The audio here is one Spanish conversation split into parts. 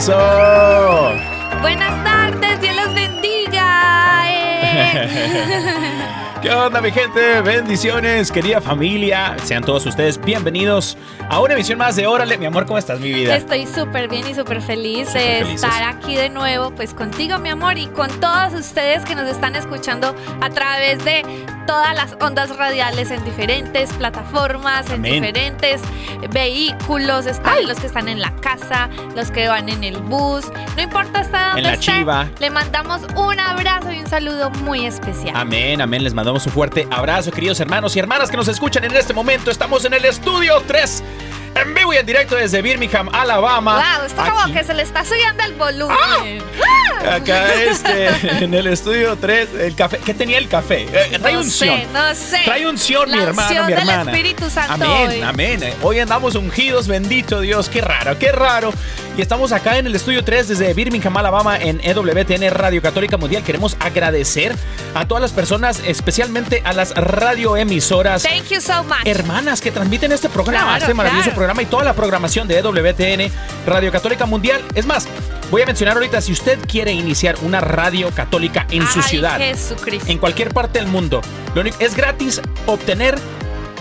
¡Eso! Buenas tardes, Dios los bendiga. eh. ¿Qué onda, mi gente? Bendiciones, querida familia. Sean todos ustedes bienvenidos a una emisión más de Órale. Mi amor, ¿cómo estás, mi vida? Estoy súper bien y súper feliz Súper de felices. estar aquí de nuevo, pues contigo, mi amor, y con todos ustedes que nos están escuchando a través de todas las ondas radiales en diferentes plataformas, en Amén. diferentes vehículos. Están los que están en la casa, los que van en el bus. No importa hasta dónde En la chiva. Le mandamos un abrazo y un saludo muy especial. Amén, amén. Les mandamos un fuerte abrazo, queridos hermanos y hermanas que nos escuchan en este momento. Estamos en el estudio 3, en vivo y en directo desde Birmingham, Alabama. Wow, esto como que se le está subiendo el volumen. Acá este, en el estudio 3, el café. ¿Qué tenía el café? Eh, trae no unción. sé, no sé. Trae unción, mi La hermano, mi del hermana. Espíritu Santo Amén, hoy. amén. Hoy andamos ungidos, bendito Dios. Qué raro, qué raro. Y estamos acá en el estudio 3 desde Birmingham, Alabama, en EWTN Radio Católica Mundial. Queremos agradecer a todas las personas, especialmente a las radioemisoras Thank you so much. hermanas que transmiten este programa, Claro, este maravilloso claro. programa y toda la programación de EWTN, Radio Católica Mundial. Es más, voy a mencionar ahorita, si usted quiere iniciar una radio católica en su ciudad, Jesucristo. en cualquier parte del mundo, lo único, es gratis obtener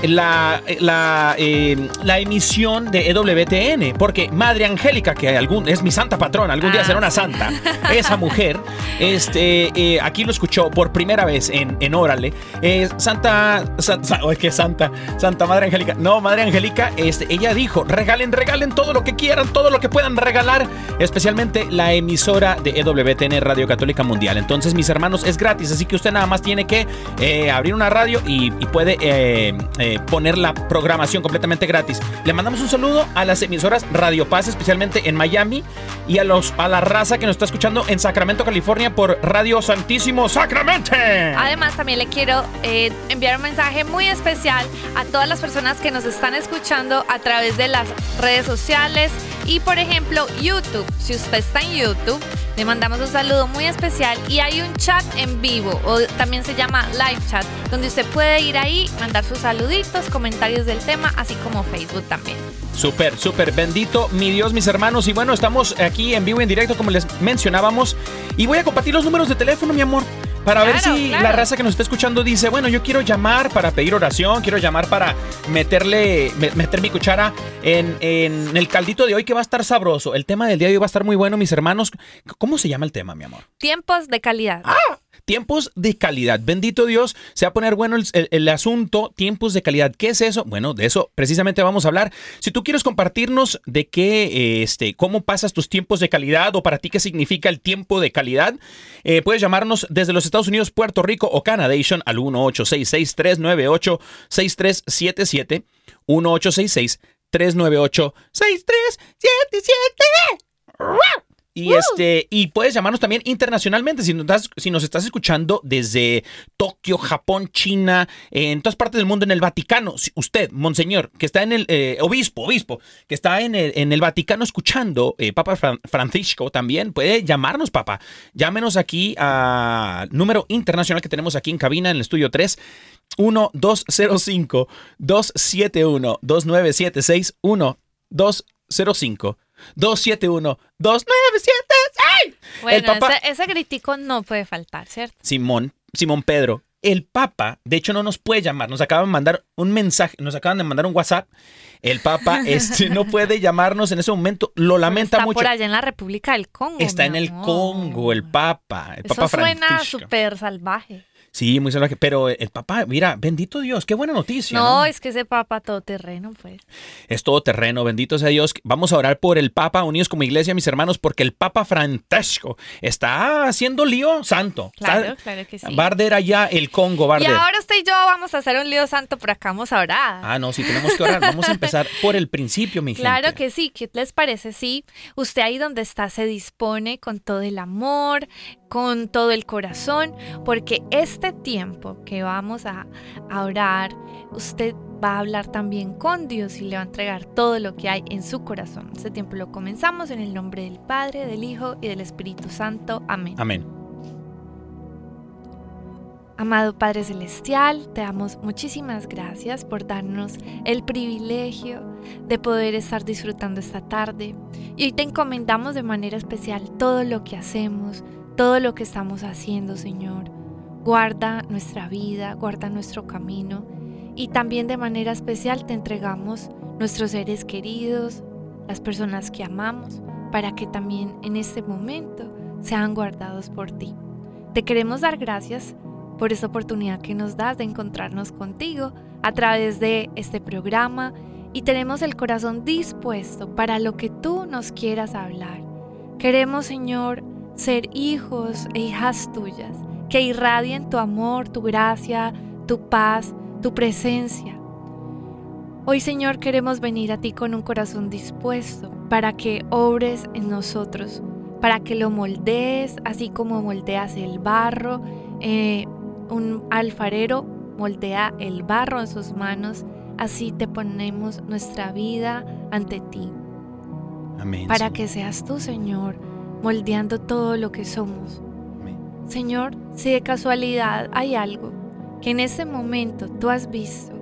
la, la, eh, la emisión de EWTN, porque Madre Angélica, que algún, es mi santa patrona, algún día Ah. será una santa, esa mujer, este, eh, aquí lo escuchó por primera vez en, en Órale, eh, Santa, Sa- Sa- oh, qué santa, Santa Madre Angélica, no, Madre Angélica, este, ella dijo, regalen, regalen todo lo que quieran, todo lo que puedan regalar, especialmente la emisora de EWTN Radio Católica Mundial. Entonces, mis hermanos, es gratis, así que usted nada más tiene que abrir una radio y, y puede poner la programación completamente gratis. Le mandamos un saludo a las emisoras Radio Paz, especialmente en Miami, y a, los, a la raza que nos está escuchando en Sacramento, California, por Radio Santísimo Sacramente. Además, también le quiero eh, enviar un mensaje muy especial a todas las personas que nos están escuchando a través de las redes sociales y, por ejemplo, YouTube. Si usted está en YouTube, le mandamos un saludo muy especial y hay un chat en vivo o también se llama live chat, donde usted puede ir ahí, mandar sus saluditos, comentarios del tema, así como Facebook también. Súper, súper bendito, mi Dios, mis hermanos. Y bueno, estamos aquí en vivo y en directo, como les mencionábamos. Y voy a compartir los números de teléfono, mi amor. Para ver si claro. la raza que nos está escuchando dice, bueno, yo quiero llamar para pedir oración, quiero llamar para meterle, me- meter mi cuchara en, en el caldito de hoy que va a estar sabroso. El tema del día de hoy va a estar muy bueno, mis hermanos. ¿Cómo se llama el tema, mi amor? Tiempos de calidad. Tiempos de calidad. Bendito Dios, se va a poner bueno el, asunto, tiempos de calidad. ¿Qué es eso? Bueno, de eso precisamente vamos a hablar. Si tú quieres compartirnos de qué, eh, este, cómo pasas tus tiempos de calidad o para ti qué significa el tiempo de calidad, eh, puedes llamarnos desde los Estados Unidos, Puerto Rico o Canadation al 1866-398-6377. 1866-398-6377. Y este, y puedes llamarnos también internacionalmente si nos, estás, si nos estás escuchando desde Tokio, Japón, China, en todas partes del mundo, en el Vaticano. Si usted, monseñor, que está en el eh, obispo, obispo, que está en el, en el Vaticano escuchando, eh, Papa Fran- Francisco también puede llamarnos, papá. Llámenos aquí al número internacional que tenemos aquí en cabina en el estudio 3. 1-205-271-2976. 1-205. 271-2976. Bueno, el Papa, ese, ese gritico no puede faltar, ¿cierto? Simón, Simón Pedro, el Papa, de hecho no nos puede llamar, nos acaban de mandar un mensaje, nos acaban de mandar un WhatsApp. El Papa este, no puede llamarnos en ese momento, lo lamenta Está mucho. por allá en la República del Congo. Está en el. Congo, el Papa, el Eso Papa suena súper salvaje. Sí, muy salvaje, pero el Papa, mira, bendito Dios, qué buena noticia. No, ¿no? es que ese papa todoterreno, pues. Es todo terreno, bendito sea Dios. Vamos a orar por el Papa, unidos como iglesia, mis hermanos, porque el Papa Francesco está haciendo lío santo. Claro, Está- claro que sí. Va a arder allá el Congo, a Y ahora usted y yo vamos a hacer un lío santo por acá, vamos a orar. Ah, no, sí, tenemos que orar. Vamos a empezar por el principio, mi Claro gente. que sí, ¿qué les parece? Sí, usted ahí donde está se dispone con todo el amor, con todo el corazón, porque este tiempo que vamos a, a orar, usted va a hablar también con Dios y le va a entregar todo lo que hay en su corazón. Este tiempo lo comenzamos en el nombre del Padre, del Hijo y del Espíritu Santo. Amén. Amén. Amado Padre Celestial, te damos muchísimas gracias por darnos el privilegio de poder estar disfrutando esta tarde. Y hoy te encomendamos de manera especial todo lo que hacemos, todo lo que estamos haciendo, Señor. Guarda nuestra vida, guarda nuestro camino. Y también de manera especial te entregamos nuestros seres queridos, las personas que amamos, para que también en este momento sean guardados por ti. Te queremos dar gracias por esta oportunidad que nos das de encontrarnos contigo a través de este programa y tenemos el corazón dispuesto para lo que tú nos quieras hablar. Queremos, Señor, ser hijos e hijas tuyas, que irradien tu amor, tu gracia, tu paz, tu presencia. Hoy, Señor, queremos venir a ti con un corazón dispuesto para que obres en nosotros, para que lo moldees, así como moldeas el barro. eh, un alfarero moldea el barro en sus manos, así te ponemos nuestra vida ante ti, Amén. para que seas tú, Señor, moldeando todo lo que somos. Señor, si de casualidad hay algo que en ese momento tú has visto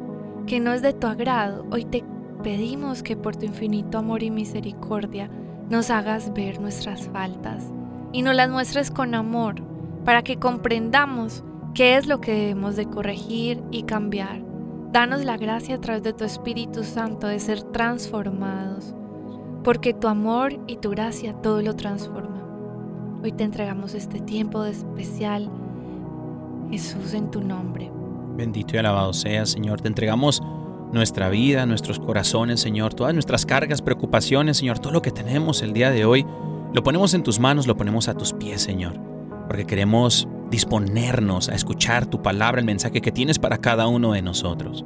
que no es de tu agrado, hoy te pedimos que por tu infinito amor y misericordia nos hagas ver nuestras faltas y nos las muestres con amor para que comprendamos qué es lo que debemos de corregir y cambiar. Danos la gracia a través de tu Espíritu Santo de ser transformados, porque tu amor y tu gracia todo lo transforma. Hoy te entregamos este tiempo de especial, Jesús, en tu nombre. Bendito y alabado sea, Señor. Te entregamos nuestra vida, nuestros corazones, Señor, todas nuestras cargas, preocupaciones, Señor, todo lo que tenemos el día de hoy, lo ponemos en tus manos, lo ponemos a tus pies, Señor, porque queremos disponernos a escuchar tu palabra, el mensaje que tienes para cada uno de nosotros.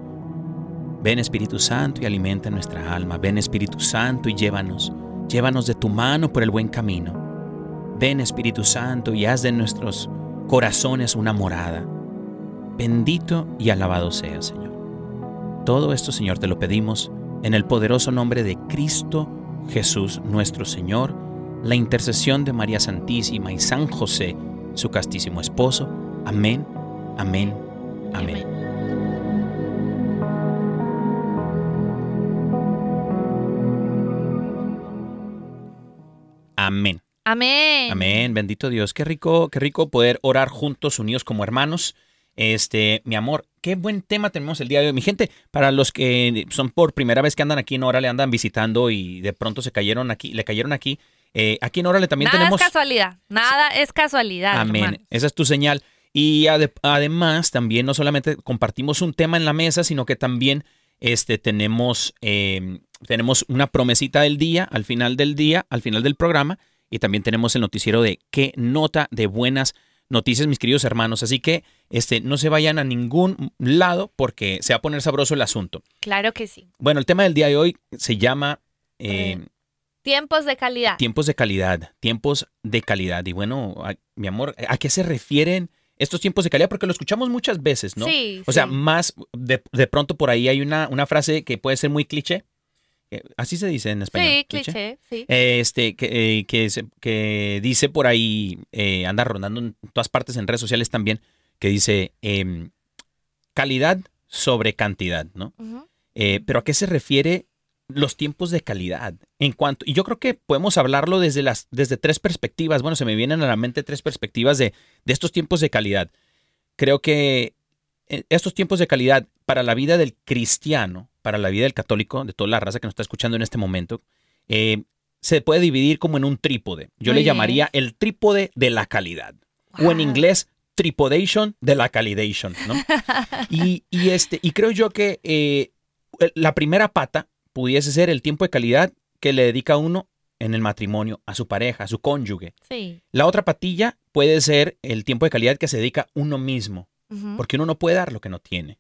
Ven Espíritu Santo y alimenta nuestra alma. Ven Espíritu Santo y llévanos. Llévanos de tu mano por el buen camino. Ven Espíritu Santo y haz de nuestros corazones una morada. Bendito y alabado sea, Señor. Todo esto, Señor, te lo pedimos en el poderoso nombre de Cristo Jesús nuestro Señor, la intercesión de María Santísima y San José, su castísimo esposo. Amén, amén, amén. Amén. Amén. Amén, bendito Dios. Qué rico, qué rico poder orar juntos, unidos como hermanos. Este, mi amor, qué buen tema tenemos el día de hoy. Mi gente, para los que son por primera vez que andan aquí en Órale, andan visitando y de pronto se cayeron aquí, le cayeron aquí. eh, aquí en Órale también Nada tenemos. es casualidad, nada es casualidad. Amén. Esa es tu señal. Y ade- además, también no solamente compartimos un tema en la mesa, sino que también este, tenemos, eh, tenemos una promesita del día, al final del día, al final del programa, y también tenemos el noticiero de qué nota de buenas noticias, mis queridos hermanos. Así que este, no se vayan a ningún lado porque se va a poner sabroso el asunto. Claro que sí. Bueno, el tema del día de hoy se llama eh, Eh, Tiempos de calidad. tiempos de calidad, tiempos de calidad. Y bueno, a- mi amor, ¿a qué se refieren estos tiempos de calidad? Porque lo escuchamos muchas veces, ¿no? Sí, O sea, sí. más de, de pronto por ahí hay una, una frase que puede ser muy cliché. Así se dice en español. Sí, cliché, sí. Eh, Este, que, eh, que, que dice por ahí, eh, anda rondando en todas partes en redes sociales también, que dice em, calidad sobre cantidad, ¿no? Eh, pero ¿a qué se refiere los tiempos de calidad. En cuanto, y yo creo que podemos hablarlo desde las, desde tres perspectivas. Bueno, se me vienen a la mente tres perspectivas de, de estos tiempos de calidad. Creo que eh, estos tiempos de calidad para la vida del cristiano, para la vida del católico, de toda la raza que nos está escuchando en este momento, eh, se puede dividir como en un trípode. Yo Muy le bien. llamaría el trípode de la calidad. O en inglés, tripodation de la calidation, ¿no? y, y este, y creo yo que eh, la primera pata pudiese ser el tiempo de calidad que le dedica uno en el matrimonio a su pareja, a su cónyuge. Sí. La otra patilla puede ser el tiempo de calidad que se dedica uno mismo, porque uno no puede dar lo que no tiene.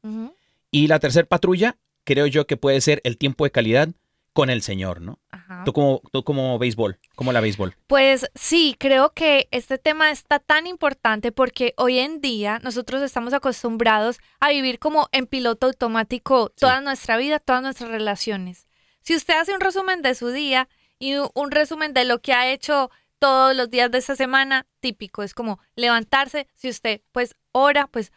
Y la tercera patrulla, creo yo que puede ser el tiempo de calidad con el Señor, ¿no? ajá. Tú como, tú como béisbol, como la béisbol. Pues sí, creo que este tema está tan importante porque hoy en día nosotros estamos acostumbrados a vivir como en piloto automático toda nuestra vida, todas nuestras relaciones. Si usted hace un resumen de su día y un resumen de lo que ha hecho todos los días de esta semana, típico, es como levantarse, si usted pues ora, pues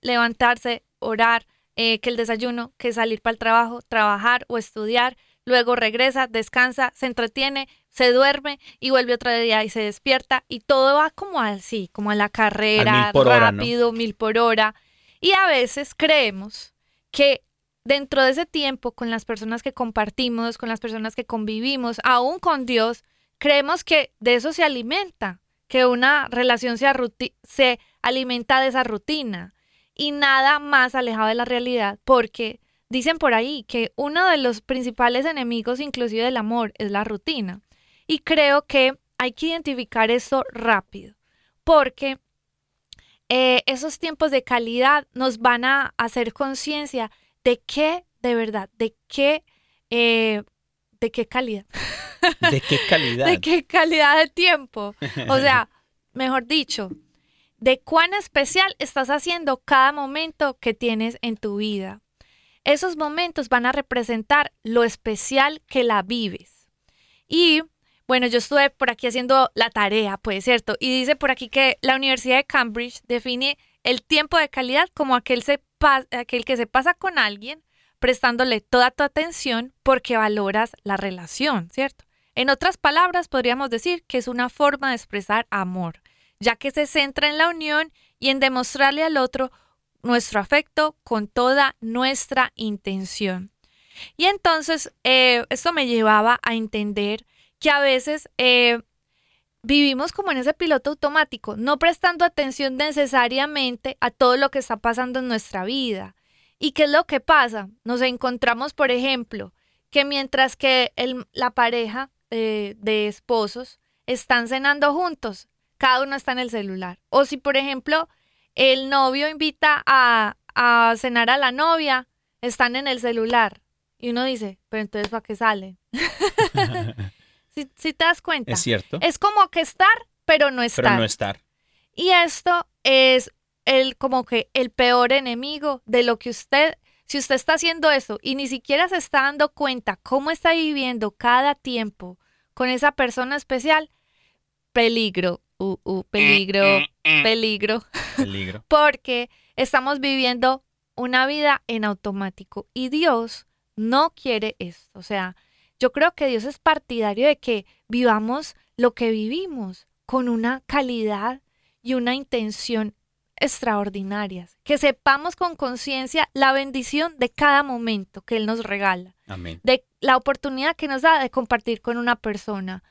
levantarse, orar, eh, que el desayuno, que salir para el trabajo, trabajar o estudiar, luego regresa, descansa, se entretiene, se duerme y vuelve otro día y se despierta y todo va como así, como a la carrera, mil por hora, ¿no? rápido, mil por hora. Y a veces creemos que dentro de ese tiempo con las personas que compartimos, con las personas que convivimos, aún con Dios, creemos que de eso se alimenta, que una relación se, se alimenta de esa rutina y nada más alejado de la realidad, porque dicen por ahí que uno de los principales enemigos inclusive del amor es la rutina. Y creo que hay que identificar eso rápido, porque eh, esos tiempos de calidad nos van a hacer conciencia de qué, de verdad, de qué, eh, de qué calidad, ¿De qué calidad? de qué calidad de tiempo. O sea, mejor dicho, de cuán especial estás haciendo cada momento que tienes en tu vida. Esos momentos van a representar lo especial que la vives. Y bueno, yo estuve por aquí haciendo la tarea, pues cierto, y dice por aquí que la Universidad de Cambridge define el tiempo de calidad como aquel, se aquel que se pasa con alguien prestándole toda tu atención porque valoras la relación, ¿cierto? En otras palabras, podríamos decir que es una forma de expresar amor, ya que se centra en la unión y en demostrarle al otro nuestro afecto con toda nuestra intención. Y entonces, eh, esto me llevaba a entender que a veces eh, vivimos como en ese piloto automático, no prestando atención necesariamente a todo lo que está pasando en nuestra vida. ¿Y qué es lo que pasa? Nos encontramos, por ejemplo, que mientras que el- la pareja eh, de esposos están cenando juntos, cada uno está en el celular. O si, por ejemplo, el novio invita a, a cenar a la novia, están en el celular. Y uno dice, pero entonces ¿para qué salen? si, te das cuenta. Es cierto, Es como que estar, pero no estar. pero no estar. Y esto es el como que el peor enemigo de lo que usted, si usted está haciendo eso y ni siquiera se está dando cuenta cómo está viviendo cada tiempo con esa persona especial, peligro, uh, uh, peligro, peligro, Peligro. porque estamos viviendo una vida en automático y Dios no quiere esto. O sea, yo creo que Dios es partidario de que vivamos lo que vivimos con una calidad y una intención extraordinarias, que sepamos con conciencia la bendición de cada momento que Él nos regala, Amén. de la oportunidad que nos da de compartir con una persona.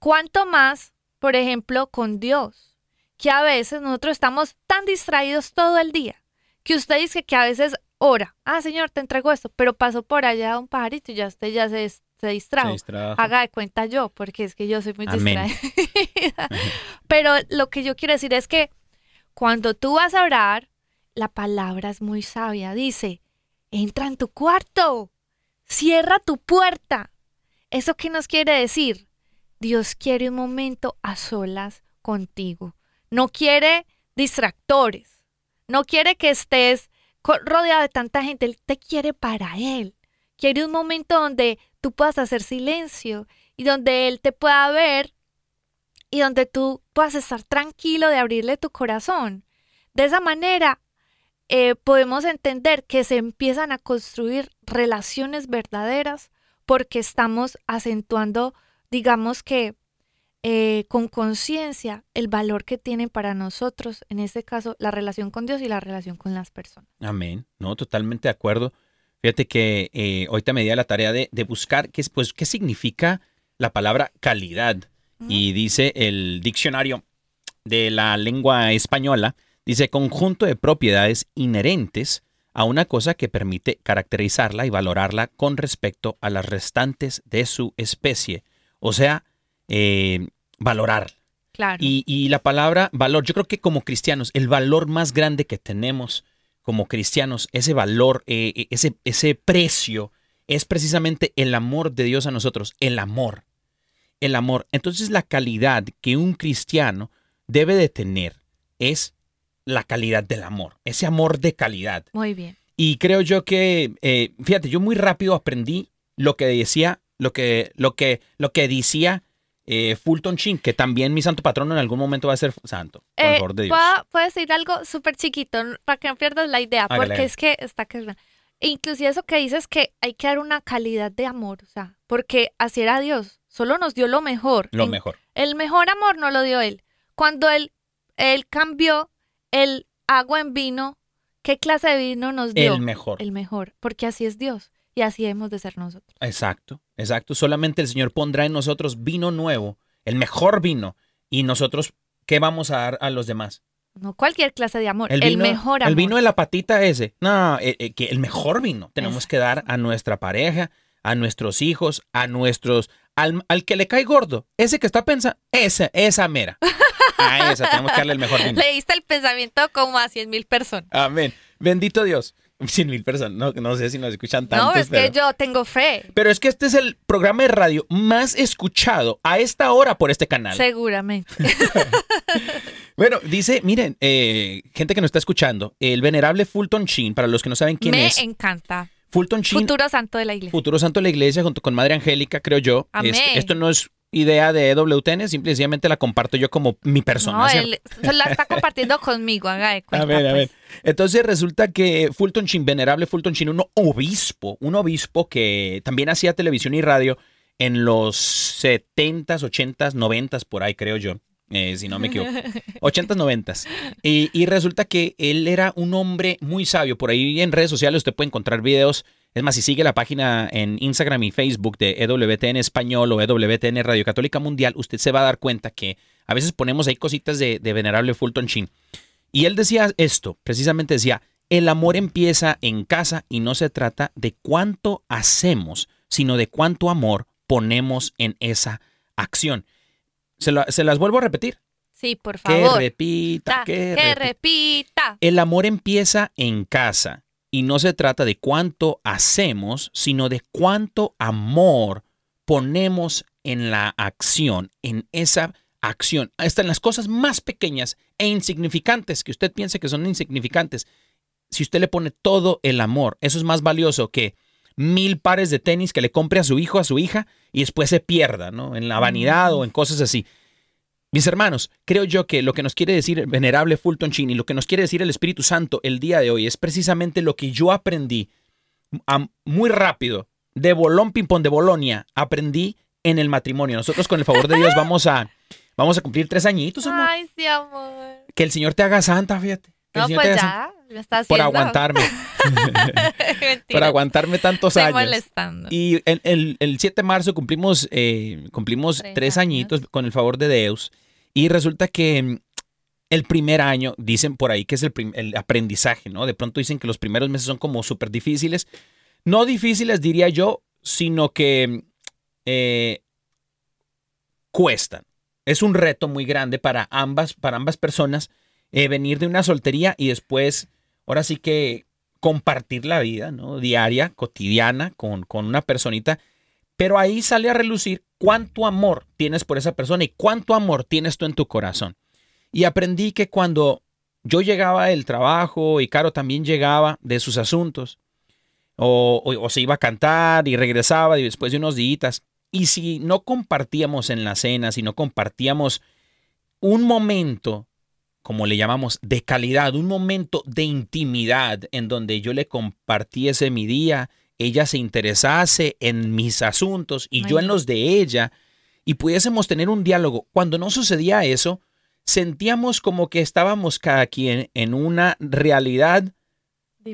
Cuanto más, por ejemplo, con Dios, que a veces nosotros estamos tan distraídos todo el día, que usted dice que a veces ora, ah, Señor, te entrego esto, pero pasó por allá un pajarito y ya usted ya se, se distrajo. Se distrajo. Haga de cuenta yo, porque es que yo soy muy Amén. distraída. Pero lo que yo quiero decir es que cuando tú vas a orar, la palabra es muy sabia. Dice, entra en tu cuarto, cierra tu puerta. ¿Eso qué nos quiere decir? Dios quiere un momento a solas contigo. No quiere distractores. No quiere que estés rodeado de tanta gente. Él te quiere para Él. Quiere un momento donde tú puedas hacer silencio y donde Él te pueda ver y donde tú puedas estar tranquilo de abrirle tu corazón. De esa manera eh, podemos entender que se empiezan a construir relaciones verdaderas porque estamos acentuando, digamos que eh, con conciencia, el valor que tienen para nosotros, en este caso, la relación con Dios y la relación con las personas. Amén. No, totalmente de acuerdo. Fíjate que eh, ahorita me di a la tarea de, de buscar qué, es- pues, qué significa la palabra calidad. Y dice el diccionario de la lengua española, dice conjunto de propiedades inherentes a una cosa que permite caracterizarla y valorarla con respecto a las restantes de su especie. O sea, eh, valorar. Claro. Y, y la palabra valor, yo creo que como cristianos, el valor más grande que tenemos como cristianos, ese valor, eh, eh, ese, ese precio, es precisamente el amor de Dios a nosotros, el amor. El amor. Entonces la calidad que un cristiano debe de tener es la calidad del amor, ese amor de calidad. Muy bien. Y creo yo que, eh, fíjate, yo muy rápido aprendí lo que decía, lo que, lo que, lo que decía eh, Fulton Sheen, que también mi santo patrono en algún momento va a ser santo, por Eh, favor de Dios. ¿puedo, puedo decir algo súper chiquito para que no pierdas la idea? Hágale, porque es que está que... Inclusive eso que dices que hay que dar una calidad de amor, o sea, porque así era Dios, solo nos dio lo mejor. Lo En- mejor. El mejor amor no lo dio Él. Cuando Él, él cambió el agua en vino, ¿qué clase de vino nos dio? El mejor. El mejor, porque así es Dios y así hemos de ser nosotros. Exacto, exacto. Solamente el Señor pondrá en nosotros vino nuevo, el mejor vino. Y nosotros, ¿qué vamos a dar a los demás? No cualquier clase de amor, el, vino, mejor amor. El vino de la patita ese. No, eh, eh, que el mejor vino tenemos Exacto. que dar a nuestra pareja, a nuestros hijos, a nuestros... Al, al que le cae gordo, ese que está pensando, esa, esa mera. A esa tenemos que darle el mejor vino. Le diste el pensamiento como a 100 mil personas. Amén. Bendito Dios. Cien mil personas. No, no sé si nos escuchan tantos. no, es pero... que yo tengo fe, Pero es que este es el programa de radio más escuchado a esta hora por este canal. seguramente. Bueno, dice, miren, eh, gente que nos está escuchando, el venerable Fulton Sheen, para los que no saben quién Me es, encanta. Fulton Sheen, futuro. Futuro santo de la iglesia. santo de la iglesia junto con Madre Angélica, creo yo. Amén. Este, esto no es idea de EWTN, simplemente la comparto yo como mi persona. no, él la está compartiendo conmigo, haga de cuenta. A ver, a ver. pues. Entonces resulta que Fulton Sheen, venerable Fulton Sheen, un obispo, un obispo que también hacía televisión y radio en los 70s, 80s, 90s, por ahí creo yo, eh, si no me equivoco. 80s, 90s. Y, y resulta que él era un hombre muy sabio. Por ahí en redes sociales usted puede encontrar videos. Es más, si sigue la página en Instagram y Facebook de EWTN Español o EWTN Radio Católica Mundial, usted se va a dar cuenta que a veces ponemos ahí cositas de, de venerable Fulton Sheen. Y él decía esto, precisamente decía, el amor empieza en casa y no se trata de cuánto hacemos, sino de cuánto amor ponemos en esa acción. Se, la- se las vuelvo a repetir. Sí, por Que favor. repita, Ta- que que repita. repita. El amor empieza en casa y no se trata de cuánto hacemos, sino de cuánto amor ponemos en la acción, en esa acción, hasta en las cosas más pequeñas e insignificantes que usted piense que son insignificantes. Si usted le pone todo el amor, eso es más valioso que mil pares de tenis que le compre a su hijo, a su hija, y después se pierda, ¿no? En la vanidad o en cosas así. Mis hermanos, creo yo que lo que nos quiere decir el venerable Fulton Sheen y lo que nos quiere decir el Espíritu Santo el día de hoy es precisamente lo que yo aprendí a- muy rápido de Bolón Pimpón de Bolonia. Aprendí en el matrimonio. Nosotros con el favor de Dios vamos a, vamos a cumplir tres añitos, amor. Ay, sí, amor. Que el Señor te haga santa, fíjate. Que el No, te pues haga ya, está Por aguantarme, por aguantarme tantos Estoy años. molestando. Y el, el- el 7 de marzo cumplimos, eh, cumplimos Tres tres años. añitos con el favor de Deus. Y resulta que mm, el primer año, dicen por ahí que es el, el aprendizaje, ¿no? De pronto dicen que los primeros meses son como súper difíciles. No difíciles, diría yo, sino que mm, eh, cuestan. Es un reto muy grande para ambas, para ambas personas eh, venir de una soltería y después, ahora sí que compartir la vida, ¿no? Diaria, cotidiana, con, con una personita. Pero ahí sale a relucir cuánto amor tienes por esa persona y cuánto amor tienes tú en tu corazón. Y aprendí que cuando yo llegaba del trabajo y Caro también llegaba de sus asuntos, o, o- o se iba a cantar y regresaba después de unos días, y si no compartíamos en la cena, si no compartíamos un momento, como le llamamos, de calidad, un momento de intimidad en donde yo le compartiese mi día, ella se interesase en mis asuntos y yo en los de ella y pudiésemos tener un diálogo. Cuando no sucedía eso, sentíamos como que estábamos cada quien en una realidad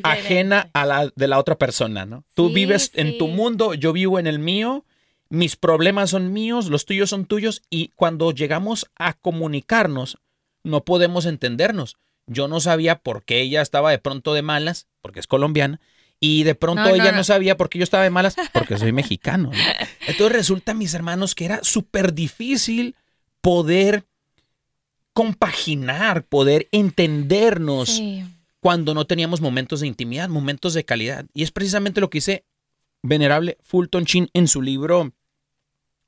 ajena a la de la otra persona, ¿no? Tú Sí, vives en tu mundo, yo vivo en el mío, mis problemas son míos, los tuyos son tuyos y cuando llegamos a comunicarnos no podemos entendernos. Yo no sabía por qué ella estaba de pronto de malas, porque es colombiana, y de pronto No, ella no, no. sabía por qué yo estaba de malas, porque soy mexicano. ¿no? Entonces resulta, mis hermanos, que era súper difícil poder compaginar, poder entendernos Sí. cuando no teníamos momentos de intimidad, momentos de calidad. Y es precisamente lo que dice Venerable Fulton Chin en su libro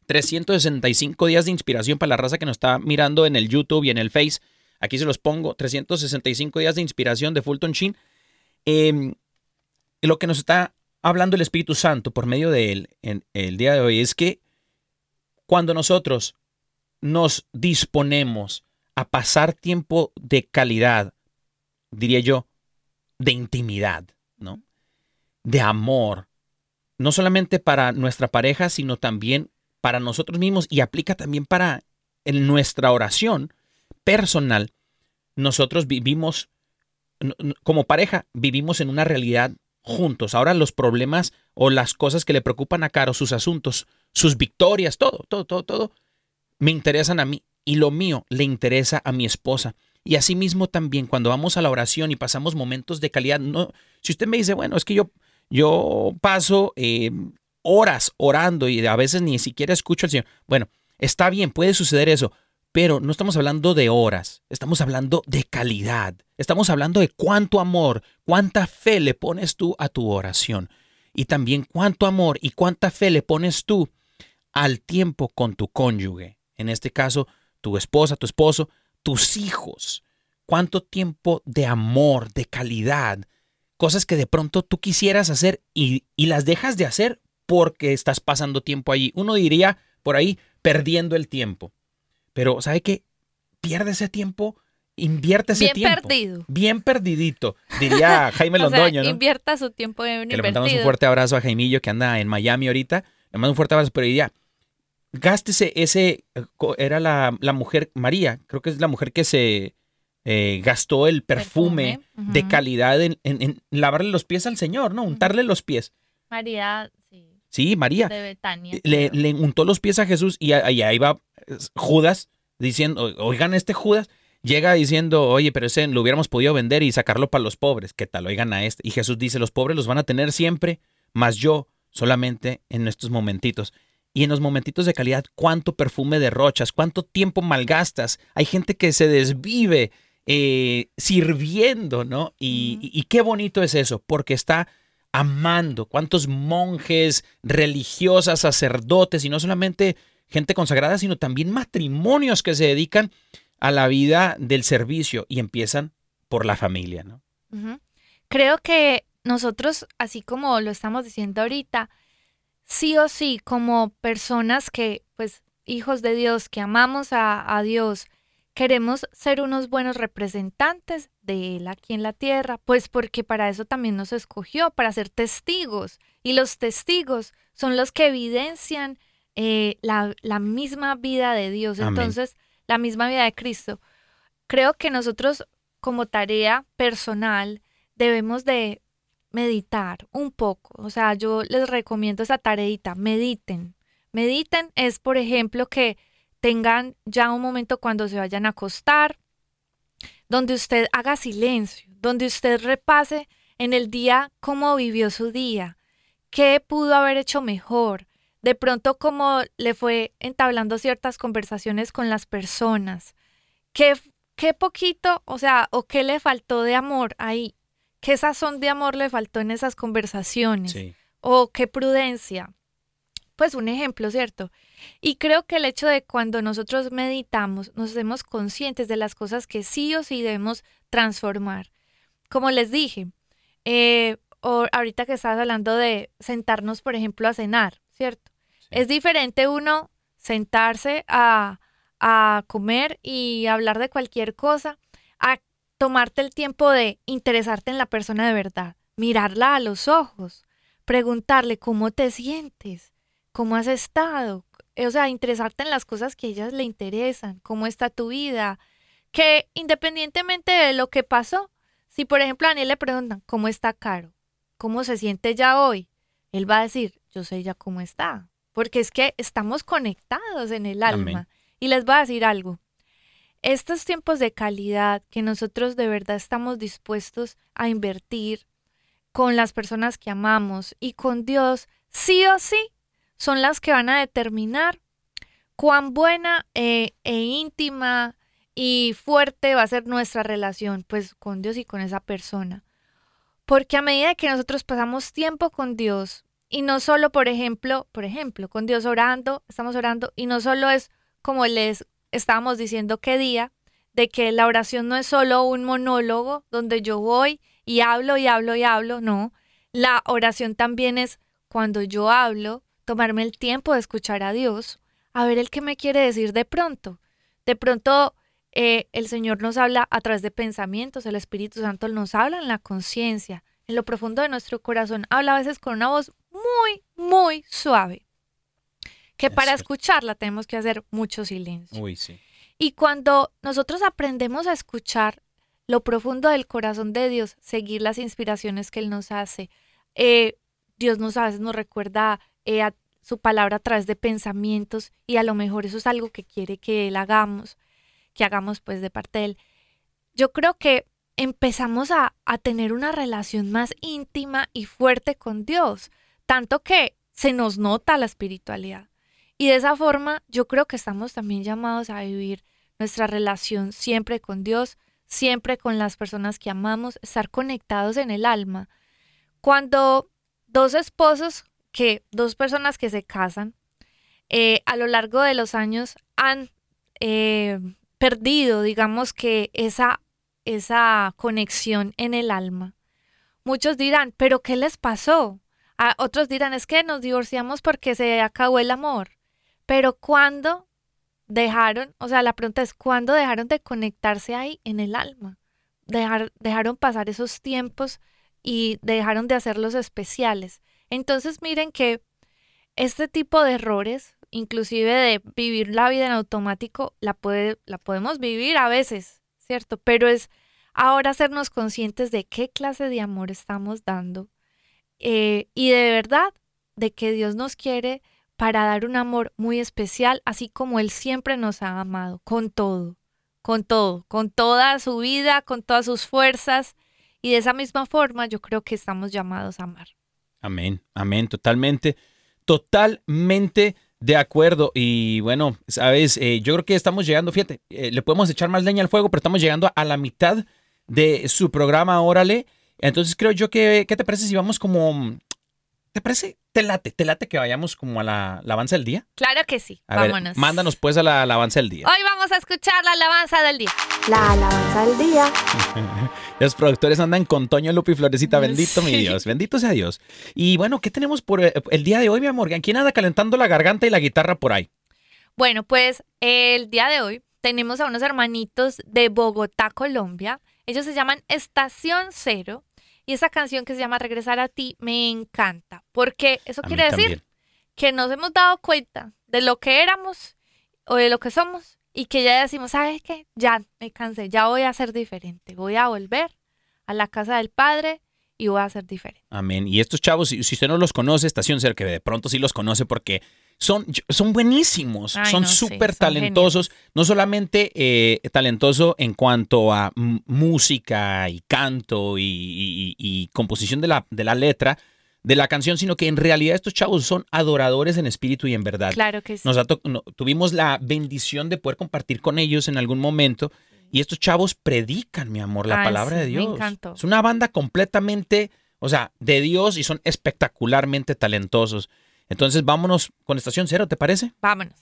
365 días de inspiración para la raza que nos está mirando en el YouTube y en el Face. Aquí se los pongo, 365 días de inspiración de Fulton Chin. Eh, lo que nos está hablando el Espíritu Santo por medio de él en el día de hoy es que cuando nosotros nos disponemos a pasar tiempo de calidad, diría yo, de intimidad, ¿no? De amor, no solamente para nuestra pareja, sino también para nosotros mismos y aplica también para en nuestra oración personal. Nosotros vivimos, como pareja, vivimos en una realidad juntos. Ahora los problemas o las cosas que le preocupan a Caro, sus asuntos, sus victorias, todo, todo, todo, todo, me interesan a mí y lo mío le interesa a mi esposa. Y asimismo también cuando vamos a la oración y pasamos momentos de calidad, no, si usted me dice, bueno, es que yo, yo paso eh, horas orando y a veces ni siquiera escucho al Señor. Bueno, está bien, puede suceder eso, pero no estamos hablando de horas, estamos hablando de calidad, estamos hablando de cuánto amor, cuánta fe le pones tú a tu oración y también cuánto amor y cuánta fe le pones tú al tiempo con tu cónyuge, en este caso tu esposa, tu esposo, tus hijos, cuánto tiempo de amor, de calidad, cosas que de pronto tú quisieras hacer y, y las dejas de hacer porque estás pasando tiempo allí. Uno diría por ahí perdiendo el tiempo. Pero ¿sabe qué? Pierde ese tiempo, invierte ese Bien tiempo. perdido. Bien perdidito, diría Jaime O sea, Londoño, ¿no? invierta su tiempo en Que le mandamos un fuerte abrazo a Jaimillo que anda en Miami ahorita. Le mando un fuerte abrazo, pero diría, gástese ese, era la, la mujer, María, creo que es la mujer que se eh, gastó el perfume, Perfume, de calidad en, en- en lavarle los pies al Señor, ¿no? Untarle los pies. María, sí, María. de Betania. Le, creo. le untó los pies a Jesús y ahí ahí va eh, Judas diciendo, oigan, este Judas llega diciendo, oye, pero ese lo hubiéramos podido vender y sacarlo para los pobres. ¿Qué tal? Oigan a este. Y Jesús dice, los pobres los van a tener siempre, más yo solamente en estos momentitos. Y en los momentitos de calidad, ¿cuánto perfume derrochas? ¿Cuánto tiempo malgastas? Hay gente que se desvive eh, sirviendo, ¿no? Y, y- y qué bonito es eso, porque está amando. ¿Cuántos monjes, religiosas, sacerdotes, y no solamente gente consagrada, sino también matrimonios que se dedican a la vida del servicio y empiezan por la familia, ¿no? Creo que nosotros, así como lo estamos diciendo ahorita, sí o sí, como personas que, pues, hijos de Dios, que amamos a, a Dios, queremos ser unos buenos representantes de Él aquí en la tierra, pues porque para eso también nos escogió, para ser testigos. Y los testigos son los que evidencian eh, la, la misma vida de Dios, Amén. entonces, la misma vida de Cristo. Creo que nosotros como tarea personal debemos de meditar un poco. O sea, yo les recomiendo esa tareita, mediten. Mediten es, por ejemplo, que tengan ya un momento cuando se vayan a acostar, donde usted haga silencio, donde usted repase en el día cómo vivió su día, qué pudo haber hecho mejor, de pronto cómo le fue entablando ciertas conversaciones con las personas, qué, qué poquito, o sea, o qué le faltó de amor ahí, qué sazón de amor le faltó en esas conversaciones Sí. o qué prudencia. Pues un ejemplo, ¿cierto? Y creo que el hecho de cuando nosotros meditamos, nos hacemos conscientes de las cosas que sí o sí debemos transformar. Como les dije, eh, o ahorita que estabas hablando de sentarnos, por ejemplo, a cenar, ¿cierto? Es diferente uno sentarse a, a comer y hablar de cualquier cosa, a tomarte el tiempo de interesarte en la persona de verdad, mirarla a los ojos, preguntarle cómo te sientes, cómo has estado, o sea, interesarte en las cosas que a ellas le interesan, cómo está tu vida, que independientemente de lo que pasó, si por ejemplo a Daniel le preguntan cómo está Caro, cómo se siente ya hoy, él va a decir, yo sé ya cómo está, porque es que estamos conectados en el alma. Amén. Y les voy a decir algo, estos tiempos de calidad que nosotros de verdad estamos dispuestos a invertir con las personas que amamos y con Dios, sí o sí, son las que van a determinar cuán buena eh, e íntima y fuerte va a ser nuestra relación, pues con Dios y con esa persona. Porque a medida que nosotros pasamos tiempo con Dios, y no solo, por ejemplo, por ejemplo, con Dios orando, estamos orando, y no solo es como les estábamos diciendo qué día, de que la oración no es solo un monólogo donde yo voy y hablo y hablo y hablo, no. La oración también es cuando yo hablo, tomarme el tiempo de escuchar a Dios, a ver el que me quiere decir de pronto. De pronto eh, el Señor nos habla a través de pensamientos, el Espíritu Santo nos habla en la conciencia, en lo profundo de nuestro corazón, habla a veces con una voz muy, muy suave, que para escucharla tenemos que hacer mucho silencio. Uy, sí. Y cuando nosotros aprendemos a escuchar lo profundo del corazón de Dios, seguir las inspiraciones que Él nos hace, eh, Dios nos a veces nos recuerda eh, su palabra a través de pensamientos y a lo mejor eso es algo que quiere que Él hagamos, que hagamos pues de parte de Él. Yo creo que empezamos a, a tener una relación más íntima y fuerte con Dios, tanto que se nos nota la espiritualidad. Y de esa forma yo creo que estamos también llamados a vivir nuestra relación siempre con Dios, siempre con las personas que amamos, estar conectados en el alma. Cuando dos esposos, que dos personas que se casan, eh, a lo largo de los años han eh, perdido, digamos que esa, esa conexión en el alma. Muchos dirán, pero ¿qué les pasó? A otros dirán, es que nos divorciamos porque se acabó el amor. Pero ¿cuándo dejaron, o sea, la pregunta es, ¿cuándo dejaron de conectarse ahí en el alma? Dejar, dejaron pasar esos tiempos y dejaron de hacerlos especiales. Entonces miren que este tipo de errores, inclusive de vivir la vida en automático, la, puede, la podemos vivir a veces, ¿cierto? Pero es ahora hacernos conscientes de qué clase de amor estamos dando eh, y de verdad de que Dios nos quiere para dar un amor muy especial, así como Él siempre nos ha amado, con todo, con todo, con toda su vida, con todas sus fuerzas. Y de esa misma forma yo creo que estamos llamados a amar. Amén, amén, totalmente, totalmente de acuerdo. Y bueno, sabes, Eh, yo creo que estamos llegando, fíjate, eh, le podemos echar más leña al fuego, pero estamos llegando a la mitad de su programa, órale. Entonces creo yo que, ¿qué te parece si vamos como, ¿te parece? Te late, te late que vayamos como a la alabanza del día. Claro que sí, A ver, vámonos. mándanos pues a la alabanza del día. Hoy vamos a escuchar la alabanza del día. La alabanza del día. Los productores andan con Toño, Lupi y Florecita. Bendito mi. Dios. Bendito sea Dios. Y bueno, ¿qué tenemos por eh, el día de hoy, mi amor? ¿Quién anda calentando la garganta y la guitarra por ahí? Bueno, pues el día de hoy tenemos a unos hermanitos de Bogotá, Colombia. Ellos se llaman Estación Cero. Y esa canción que se llama Regresar a ti me encanta. Porque eso A quiere decir también. que nos hemos dado cuenta de lo que éramos o de lo que somos y que ya decimos, ¿sabes qué? Ya me cansé, ya voy a ser diferente. Voy a volver a la casa del Padre y voy a ser diferente. Amén. Y estos chavos, si, si usted no los conoce, Estación que de pronto sí los conoce porque son, son buenísimos, Ay, son no, súper talentosos, no solamente eh, talentoso en cuanto a música y canto y, y- y composición de la, de la letra de la canción, sino que en realidad estos chavos son adoradores en espíritu y en verdad. Claro que sí. Nos no- tuvimos la bendición de poder compartir con ellos en algún momento y estos chavos predican, mi amor, la Ay, palabra sí, de me Dios. encantó. Es una banda completamente, o sea, de Dios y son espectacularmente talentosos. Entonces vámonos con Estación Cero, ¿te parece? Vámonos.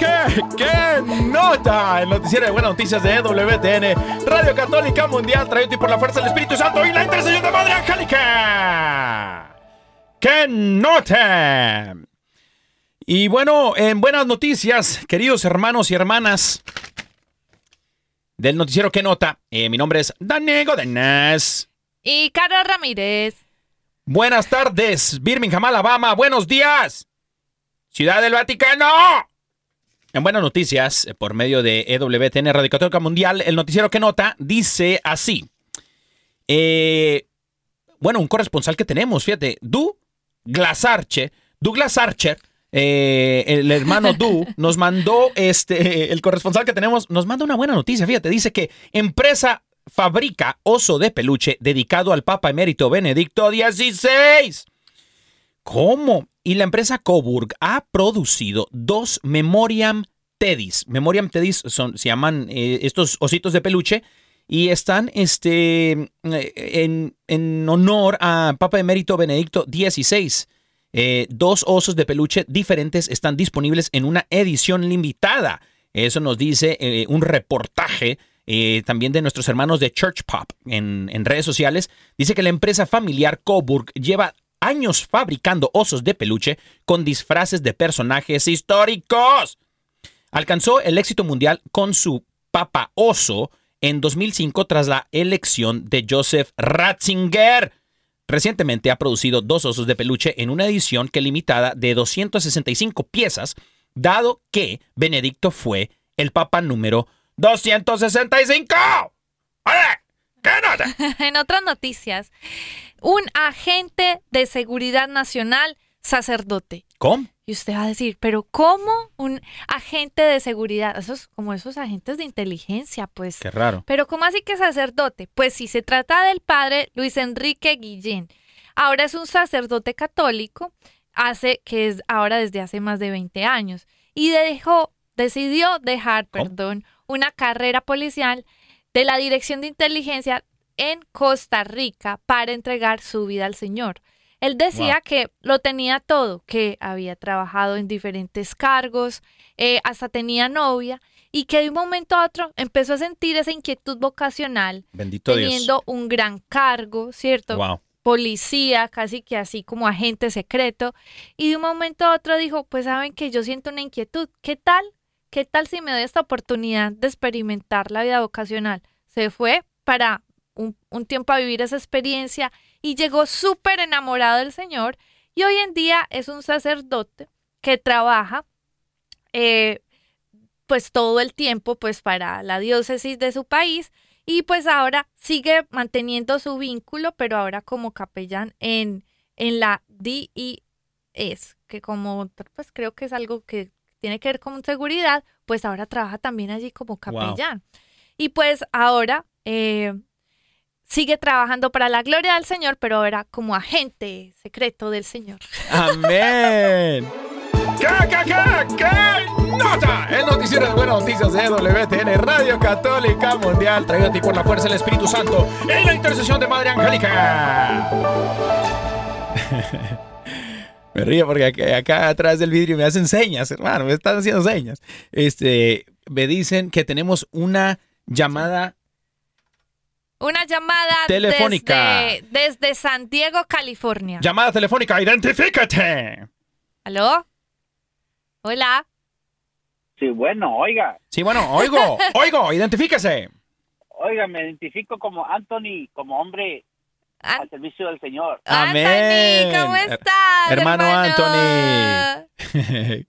¿Qué, qué, nota? El noticiero de buenas noticias de WTN, Radio Católica Mundial, traído por la fuerza del Espíritu Santo y la intercesión de Madre Angélica. ¡Qué nota! Y bueno, en buenas noticias, queridos hermanos y hermanas del noticiero ¿Qué nota? Eh, mi nombre es Danego Denas. Y Carlos Ramírez. Buenas tardes, Birmingham, Alabama. Buenos días, Ciudad del Vaticano. En buenas noticias, eh, por medio de EWTN Radio Católica Mundial, el noticiero que nota dice así. Eh, bueno, un corresponsal que tenemos, fíjate, Du Glasarche, Douglas Archer, eh, el hermano Du, nos mandó, este, el corresponsal que tenemos, nos manda una buena noticia, fíjate, dice que empresa fabrica oso de peluche dedicado al Papa Emérito Benedicto XVI. ¿Cómo? Y la empresa Coburg ha producido dos Memoriam Teddys. Memoriam Teddys son, se llaman eh, estos ositos de peluche y están este, eh, en, en honor a Papa Emérito Benedicto XVI. Eh, dos osos de peluche diferentes están disponibles en una edición limitada. Eso nos dice un reportaje también de nuestros hermanos de Church Pop en, en redes sociales. Dice que la empresa familiar Coburg lleva años fabricando osos de peluche con disfraces de personajes históricos. Alcanzó el éxito mundial con su Papa Oso en 2005 tras la elección de Joseph Ratzinger. Recientemente ha producido dos osos de peluche en una edición que limitada de 265 piezas, dado que Benedicto fue el Papa número 265. ¡Oye! ¿Qué nota? en otras noticias, un agente de seguridad nacional sacerdote. ¿Cómo? Y usted va a decir, pero ¿cómo un agente de seguridad? Esos como esos agentes de inteligencia, pues. Qué raro. Pero ¿cómo así que sacerdote? Pues si se trata del padre Luis Enrique Guillén. Ahora es un sacerdote católico, hace que es ahora desde hace más de 20 años y dejó decidió dejar, ¿Cómo? perdón, una carrera policial de la Dirección de Inteligencia en Costa Rica para entregar su vida al Señor. Él decía Wow. que lo tenía todo, que había trabajado en diferentes cargos, eh, hasta tenía novia, y que de un momento a otro empezó a sentir esa inquietud vocacional, Bendito Dios. teniendo un gran cargo, ¿cierto? Wow. Policía, casi que así como agente secreto, y de un momento a otro dijo, pues saben que yo siento una inquietud, ¿qué tal? ¿Qué tal si me doy esta oportunidad de experimentar la vida vocacional? Se fue para un, un tiempo a vivir esa experiencia y llegó súper enamorado del Señor y hoy en día es un sacerdote que trabaja eh, pues todo el tiempo pues para la diócesis de su país y pues ahora sigue manteniendo su vínculo pero ahora como capellán en, en la DIS que como pues creo que es algo que tiene que ver con seguridad pues ahora trabaja también allí como capellán y pues ahora eh, sigue trabajando para la gloria del Señor, pero ahora como agente secreto del Señor. Amén. ¿Qué, qué, qué, qué nota? El noticiero de buenas noticias de WTN, Radio Católica Mundial, traído a ti por la fuerza del Espíritu Santo en la intercesión de Madre Angélica. Me río porque acá, acá atrás del vidrio me hacen señas, hermano, me están haciendo señas. Este, me dicen que tenemos una llamada Una llamada Telefónica. Desde, desde San Diego, California. llamada telefónica, identifícate. ¿Aló? Hola. Sí, bueno, oiga, Sí, bueno, oigo, oigo, identifíquese. oiga, me identifico como Anthony, como hombre An- al servicio del Señor. Amén. Anthony, ¿cómo Her- estás? hermano hermano? Anthony.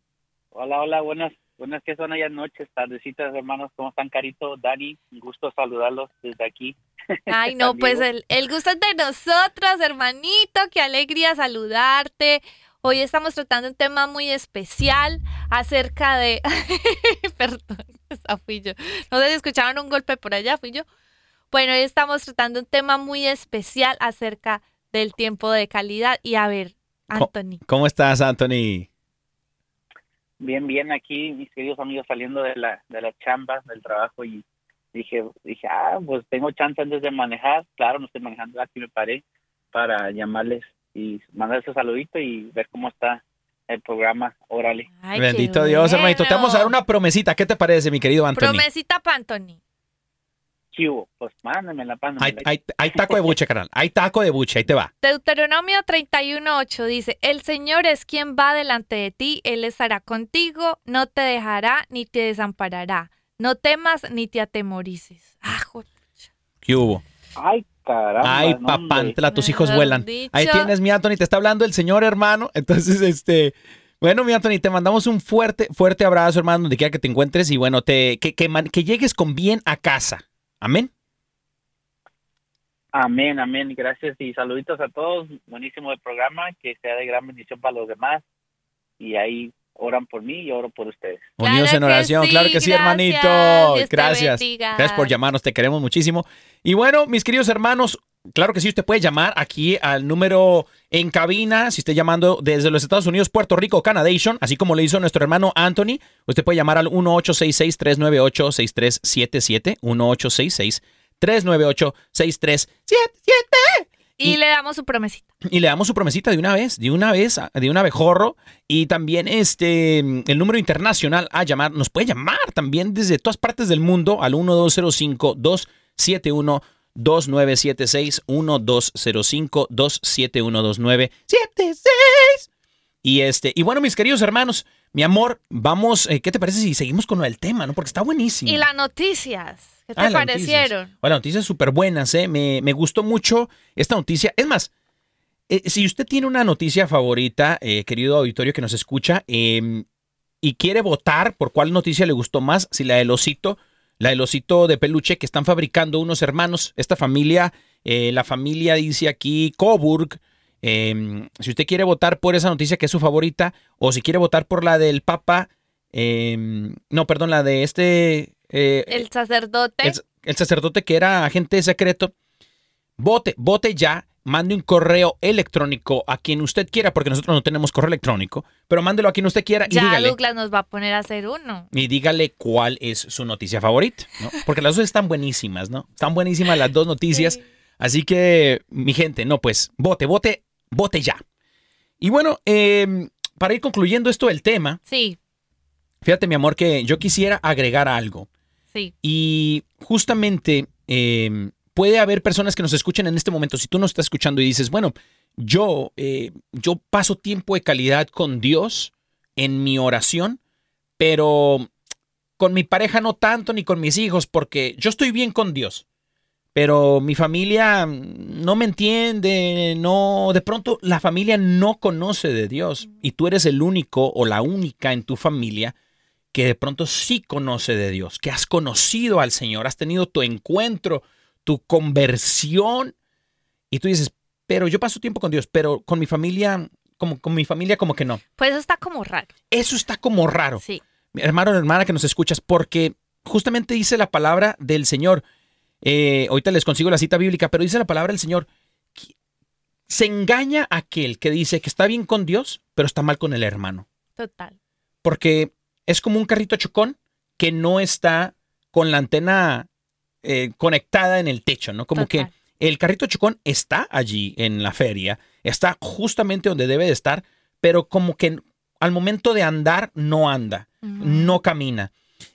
Hola, hola, buenas, buenas que son allá noches, tardecitas, hermanos. ¿Cómo están, Carito? Dani, un gusto saludarlos desde aquí. Ay, no, pues el, el gusto es de nosotros, hermanito. Qué alegría saludarte. Hoy estamos tratando un tema muy especial acerca de... Perdón, esa fui yo. No sé si escucharon un golpe por allá, fui yo. Bueno, hoy estamos tratando un tema muy especial acerca del tiempo de calidad. Y a ver, Anthony. ¿Cómo estás, Anthony? Bien, bien, aquí mis queridos amigos saliendo de la, de la chamba, del trabajo y dije, dije, ah, pues tengo chance antes de manejar. Claro, no estoy manejando, aquí me paré para llamarles y mandarles un saludito y ver cómo está el programa. Órale. Ay, Bendito Dios, hermanito. Te vamos a dar una promesita. ¿Qué te parece, mi querido Anthony? Promesita para Anthony. Chivo, pues mándamela, Hay, mándamela. hay, hay taco de buche, carnal. Hay taco de buche. Ahí te va. Deuteronomio 31.8 dice, el Señor es quien va delante de ti, Él estará contigo, no te dejará ni te desamparará. No temas ni te atemorices. Ah, ¿Qué hubo? Ay, caramba. Ay, papantla, tus hijos vuelan. dicho. Ahí tienes, mi Anthony. Te está hablando el señor, hermano. Entonces, este... Bueno, mi Anthony, te mandamos un fuerte, fuerte abrazo, hermano, donde quiera que te encuentres. Y bueno, te, que, que llegues con bien a casa. Amén. Amén, amén. Gracias y saluditos a todos. Buenísimo el programa, que sea de gran bendición para los demás. Y ahí oran por mí y oro por ustedes. Claro Unidos en oración, sí, claro que sí, gracias. hermanito. Dios te Gracias. Gracias por llamarnos, te queremos muchísimo. Y bueno, mis queridos hermanos, claro que sí, usted puede llamar aquí al número en cabina, si esté llamando desde los Estados Unidos, Puerto Rico, Canadation, así como le hizo nuestro hermano Anthony, usted puede llamar al 1866-398-6377, 1866-398-6377. Y y- le damos su promesita. Y le damos su promesita de una vez, de una vez, de una abejorro. Y también este, el número internacional a llamar, nos puede llamar también desde todas partes del mundo al 1205-271-2976, 1205-271-2976. Y este, y bueno, mis queridos hermanos, mi amor, vamos, eh, ¿qué te parece si seguimos con el tema, no? Porque está buenísimo. Y las noticias, ¿qué te Ah, parecieron? Bueno, noticias súper buenas, ¿eh? Me, me gustó mucho esta noticia. Es más, eh, si usted tiene una noticia favorita, eh, querido auditorio que nos escucha, eh, y quiere votar por cuál noticia le gustó más, si la del osito, la del osito de peluche que están fabricando unos hermanos, esta familia, eh, la familia dice aquí Coburg. eh, si usted quiere votar por esa noticia que es su favorita, o si quiere votar por la del Papa, eh, no, perdón, la de este... eh, El sacerdote. el, el sacerdote que era agente secreto, vote, vote ya, mande un correo electrónico a quien usted quiera, porque nosotros no tenemos correo electrónico, pero mándelo a quien usted quiera y ya dígale. Douglas nos va a poner a hacer uno. Y dígale cuál es su noticia favorita, ¿no? Porque las dos están buenísimas, ¿no? Están buenísimas las dos noticias. Sí. Así que, mi gente, no, pues, vote, vote, vote ya. Y bueno, eh, para ir concluyendo esto del tema, Sí, fíjate, mi amor, que yo quisiera agregar algo. sí. Y justamente eh, puede haber personas que nos escuchen en este momento. Si tú nos estás escuchando y dices, bueno, yo, eh, yo paso tiempo de calidad con Dios en mi oración, pero con mi pareja no tanto ni con mis hijos, porque yo estoy bien con Dios. Pero mi familia no me entiende, no, de pronto la familia no conoce de Dios y tú eres el único o la única en tu familia que de pronto sí conoce de Dios, que has conocido al Señor, has tenido tu encuentro, tu conversión, y tú dices, pero yo paso tiempo con Dios, pero con mi familia, como con mi familia como que no. Pues eso está como raro. Eso está como raro. Sí. Mi hermano o hermana que nos escuchas, porque justamente dice la palabra del Señor. Eh, ahorita les consigo la cita bíblica, pero dice la palabra del Señor. Se engaña aquel que dice que está bien con Dios, pero está mal con el hermano Total. porque es como un carrito chocón que no está con la antena eh, conectada en el techo, ¿no? Como Total. que el carrito chocón está allí en la feria, está justamente donde debe de estar, pero como que al momento de andar no anda, no camina.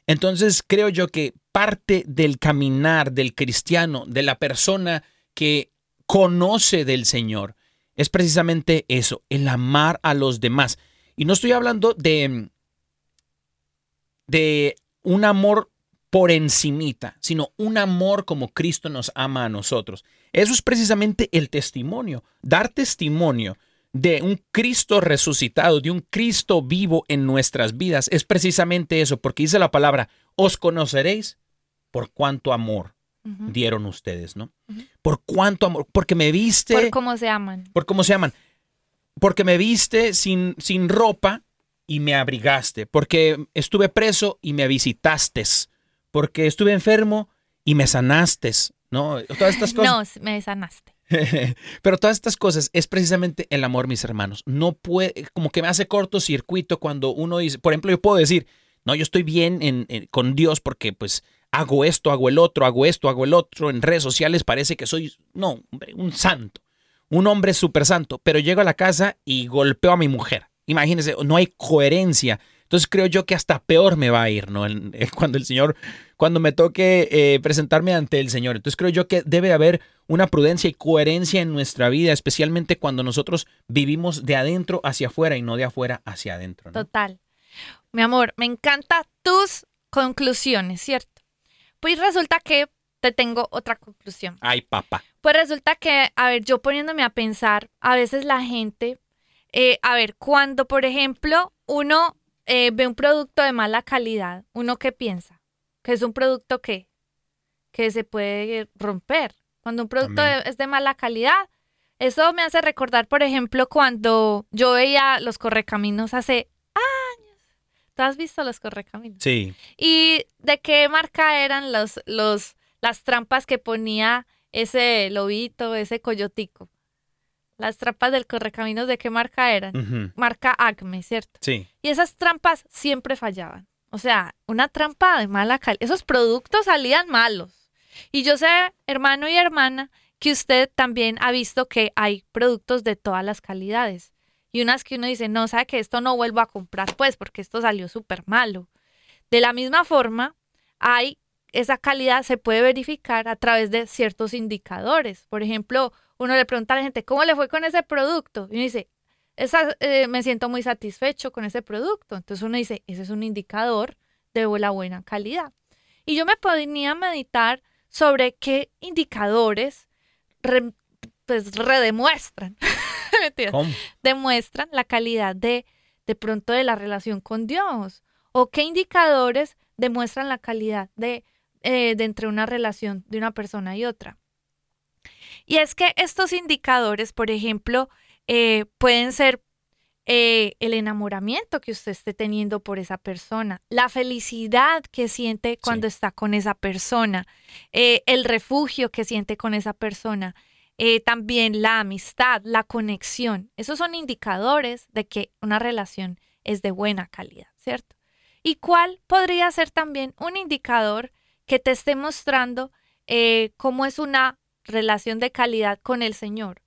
Entonces creo yo que parte del caminar del cristiano, de la persona que conoce del Señor, es precisamente eso, el amar a los demás. Y no estoy hablando de, de un amor por encimita, sino un amor como Cristo nos ama a nosotros. Eso es precisamente el testimonio, dar testimonio de un Cristo resucitado, de un Cristo vivo en nuestras vidas. Es precisamente eso, porque dice la palabra, os conoceréis por cuánto amor dieron ustedes, ¿no? Por cuánto amor, porque me viste, Por cómo se aman. por cómo se llaman, porque me viste sin, sin ropa y me abrigaste, porque estuve preso y me visitaste, porque estuve enfermo y me sanaste, ¿no? Todas estas cosas. No, me sanaste. Pero todas estas cosas es precisamente el amor, mis hermanos. No puede, como que me hace cortocircuito cuando uno dice, por ejemplo, yo puedo decir, no, yo estoy bien en- en- con Dios porque pues hago esto, hago el otro, hago esto, hago el otro. En redes sociales parece que soy, no, hombre, un santo, un hombre súper santo, pero llego a la casa y golpeo a mi mujer. Imagínense, no hay coherencia. Entonces creo yo que hasta peor me va a ir, ¿no? Cuando el Señor, cuando me toque eh, presentarme ante el Señor. Entonces creo yo que debe haber una prudencia y coherencia en nuestra vida, especialmente cuando nosotros vivimos de adentro hacia afuera y no de afuera hacia adentro. ¿no? Total. Mi amor, me encantan tus conclusiones, ¿cierto? Pues resulta que te tengo otra conclusión. Ay, papá. Pues resulta que, a ver, yo poniéndome a pensar, a veces la gente, eh, a ver, cuando por ejemplo uno eh, ve un producto de mala calidad, ¿uno qué piensa? Que es un producto que, que se puede romper. Cuando un producto de- es de mala calidad, eso me hace recordar, por ejemplo, cuando yo veía los correcaminos hace años. ¿Tú has visto los correcaminos? Sí. ¿Y de qué marca eran los, los, las trampas que ponía ese lobito, ese coyotico? Las trampas del correcaminos, ¿de qué marca eran? Marca Acme, ¿cierto? Sí. Y esas trampas siempre fallaban. O sea, una trampa de mala calidad. Esos productos salían malos. Y yo sé, hermano y hermana, que usted también ha visto que hay productos de todas las calidades. Y unas que uno dice, no, sabe que esto no vuelvo a comprar, pues, porque esto salió súper malo. De la misma forma, hay esa calidad se puede verificar a través de ciertos indicadores. Por ejemplo, uno le pregunta a la gente, ¿cómo le fue con ese producto? Y uno dice, esa, eh, me siento muy satisfecho con ese producto. Entonces uno dice, ese es un indicador de la buena calidad. Y yo me ponía a meditar sobre qué indicadores re- pues redemuestran, demuestran la calidad de de pronto de la relación con Dios o qué indicadores demuestran la calidad de, eh, de entre una relación de una persona y otra. Y es que estos indicadores, por ejemplo, eh, pueden ser eh, el enamoramiento que usted esté teniendo por esa persona, la felicidad que siente cuando está con esa persona, eh, el refugio que siente con esa persona, eh, también la amistad, la conexión. Esos son indicadores de que una relación es de buena calidad, ¿cierto? ¿Y cuál podría ser también un indicador que te esté mostrando eh, cómo es una relación de calidad con el Señor?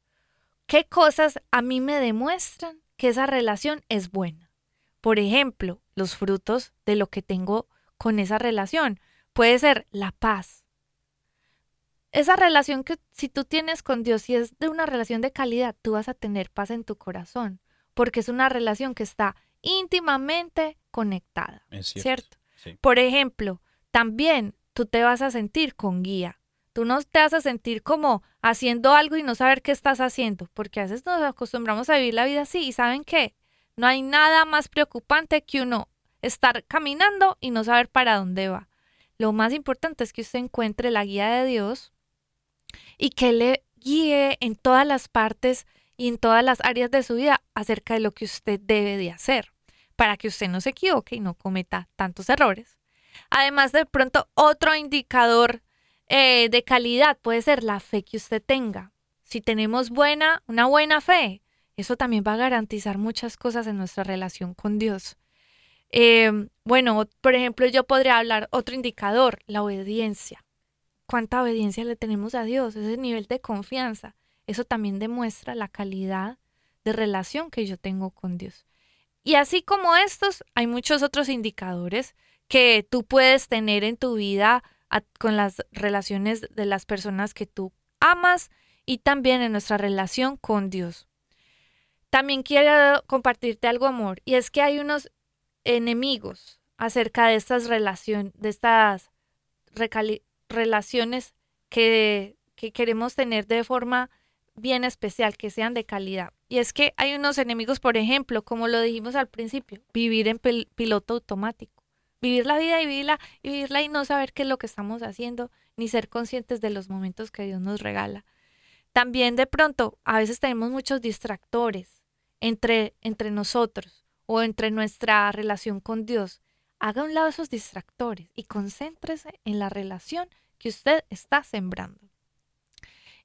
¿Qué cosas a mí me demuestran que esa relación es buena? Por ejemplo, los frutos de lo que tengo con esa relación. Puede ser la paz. Esa relación que si tú tienes con Dios, si es de una relación de calidad, tú vas a tener paz en tu corazón, porque es una relación que está íntimamente conectada, Es cierto. ¿cierto? Sí. Por ejemplo, también tú te vas a sentir con guía. Tú no te vas a sentir como haciendo algo y no saber qué estás haciendo, porque a veces nos acostumbramos a vivir la vida así y saben qué, no hay nada más preocupante que uno estar caminando y no saber para dónde va. Lo más importante es que usted encuentre la guía de Dios y que le guíe en todas las partes y en todas las áreas de su vida acerca de lo que usted debe de hacer para que usted no se equivoque y no cometa tantos errores. Además, de pronto, otro indicador eh, de calidad puede ser la fe que usted tenga. Si tenemos buena, una buena fe, eso también va a garantizar muchas cosas en nuestra relación con Dios. Eh, bueno, por ejemplo, yo podría hablar otro indicador, la obediencia. ¿Cuánta obediencia le tenemos a Dios? Ese nivel de confianza. Eso también demuestra la calidad de relación que yo tengo con Dios. Y así como estos, hay muchos otros indicadores que tú puedes tener en tu vida con las relaciones de las personas que tú amas y también en nuestra relación con Dios. También quiero compartirte algo, amor, y es que hay unos enemigos acerca de estas relaciones, de estas relaciones que, que queremos tener de forma bien especial, que sean de calidad. Y es que hay unos enemigos, por ejemplo, como lo dijimos al principio, vivir en pil- piloto automático. Vivir la vida y vivirla, y vivirla y no saber qué es lo que estamos haciendo, ni ser conscientes de los momentos que Dios nos regala. También de pronto, a veces tenemos muchos distractores entre, entre nosotros o entre nuestra relación con Dios. Haga a un lado esos distractores y concéntrese en la relación que usted está sembrando.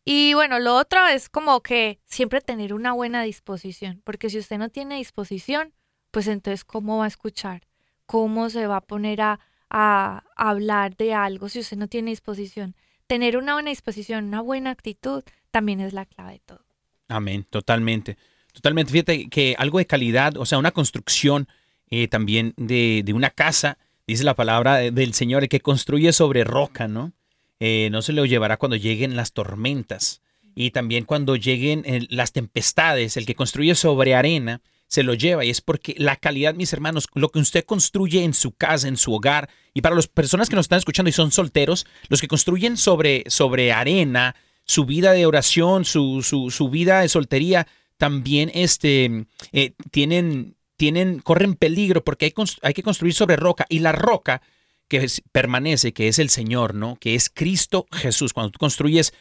Y bueno, lo otro es como que siempre tener una buena disposición, porque si usted no tiene disposición, pues entonces ¿cómo va a escuchar? ¿Cómo se va a poner a, a hablar de algo si usted no tiene disposición? Tener una buena disposición, una buena actitud, también es la clave de todo. Amén, totalmente. Totalmente. Fíjate que algo de calidad, o sea, una construcción eh, también de, de una casa, dice la palabra de- del Señor, el que construye sobre roca, ¿no? Eh, no se lo llevará cuando lleguen las tormentas. Y también cuando lleguen eh, las tempestades, el que construye sobre arena se lo lleva. Y es porque la calidad, mis hermanos, lo que usted construye en su casa, en su hogar, y para las personas que nos están escuchando y son solteros, los que construyen sobre, sobre arena, su vida de oración, su, su, su vida de soltería, también este, eh, tienen, tienen, corren peligro porque hay, hay que construir sobre roca. Y la roca que es- permanece, que es el Señor, ¿no? Que es Cristo Jesús. Cuando tú construyes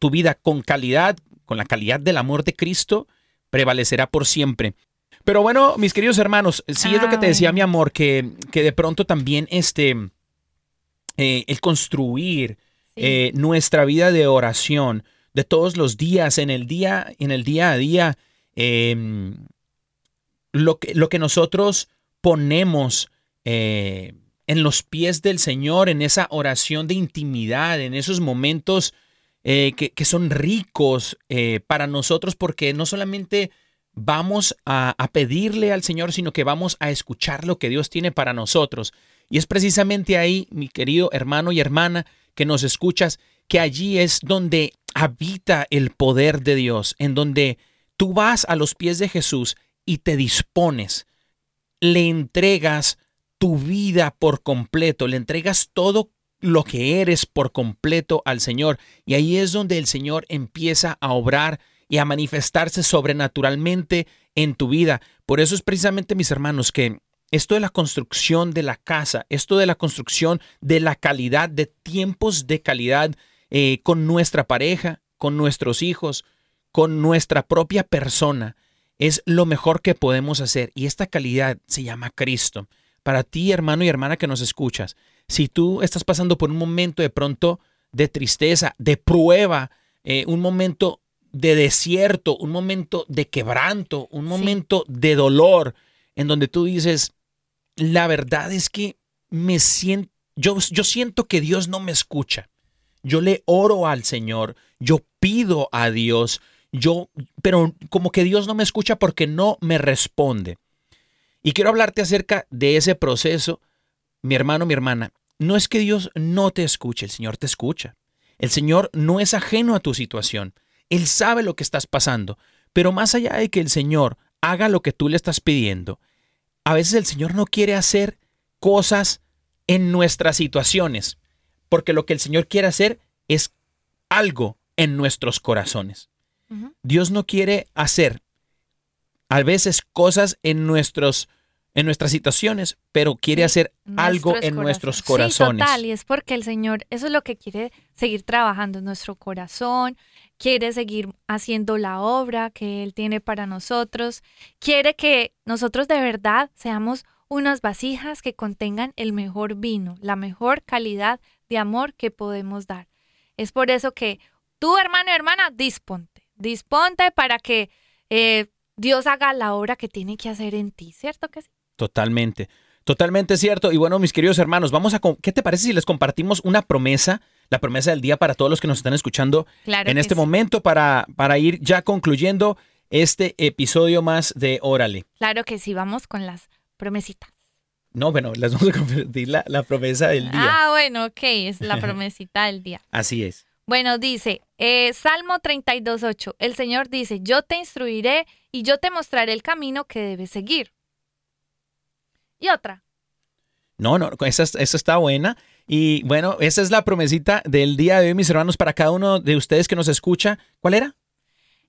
tu vida con calidad, con la calidad del amor de Cristo, prevalecerá por siempre. Pero bueno, mis queridos hermanos, sí es lo que te decía mi amor, que, que de pronto también este, eh, el construir eh, nuestra vida de oración de todos los días, en el día, en el día a día, eh, lo, que, lo que nosotros ponemos eh, en los pies del Señor, en esa oración de intimidad, en esos momentos que, que son ricos para nosotros, porque no solamente vamos a, a pedirle al Señor, sino que vamos a escuchar lo que Dios tiene para nosotros. Y es precisamente ahí, mi querido hermano y hermana, que nos escuchas, que allí es donde habita el poder de Dios, en donde tú vas a los pies de Jesús y te dispones, le entregas tu vida por completo, le entregas todo lo que eres por completo al Señor. Y ahí es donde el Señor empieza a obrar y a manifestarse sobrenaturalmente en tu vida. Por eso es precisamente, mis hermanos, que esto de la construcción de la casa, esto de la construcción de la calidad, de tiempos de calidad eh, con nuestra pareja, con nuestros hijos, con nuestra propia persona, es lo mejor que podemos hacer. Y esta calidad se llama Cristo. Para ti, hermano y hermana que nos escuchas, si tú estás pasando por un momento de pronto de tristeza, de prueba, eh, un momento de desierto, un momento de quebranto, un momento de dolor, en donde tú dices, la verdad es que me siento, yo, yo siento que Dios no me escucha. Yo le oro al Señor, yo pido a Dios, yo, pero como que Dios no me escucha porque no me responde. Y quiero hablarte acerca de ese proceso, mi hermano, mi hermana. No es que Dios no te escuche, el Señor te escucha. El Señor no es ajeno a tu situación. Él sabe lo que estás pasando. Pero más allá de que el Señor haga lo que tú le estás pidiendo, a veces el Señor no quiere hacer cosas en nuestras situaciones, porque lo que el Señor quiere hacer es algo en nuestros corazones. Dios no quiere hacer a veces cosas en nuestros en nuestras situaciones, pero quiere hacer algo en nuestros Sí, corazones. total, y es porque el Señor, eso es lo que quiere seguir trabajando en nuestro corazón, quiere seguir haciendo la obra que Él tiene para nosotros, quiere que nosotros de verdad seamos unas vasijas que contengan el mejor vino, la mejor calidad de amor que podemos dar. Es por eso que tú, hermano y hermana, disponte, disponte para que eh, Dios haga la obra que tiene que hacer en ti, ¿cierto que sí? Totalmente. Totalmente cierto. Y bueno, mis queridos hermanos, vamos a ¿qué te parece si les compartimos una promesa, la promesa del día para todos los que nos están escuchando Claro en este sí. momento para, para ir ya concluyendo este episodio más de Órale? Claro que sí, vamos con las promesitas. No, bueno, les vamos a compartir la, la promesa del día. Ah, bueno, ok, es la promesita del día. Así es. Bueno, dice, eh, Salmo 32.8, el Señor dice, yo te instruiré y yo te mostraré el camino que debes seguir. Y otra, No, no, esa, esa está buena. Y bueno, esa es la promesita del día de hoy, mis hermanos, para cada uno de ustedes que nos escucha. ¿Cuál era?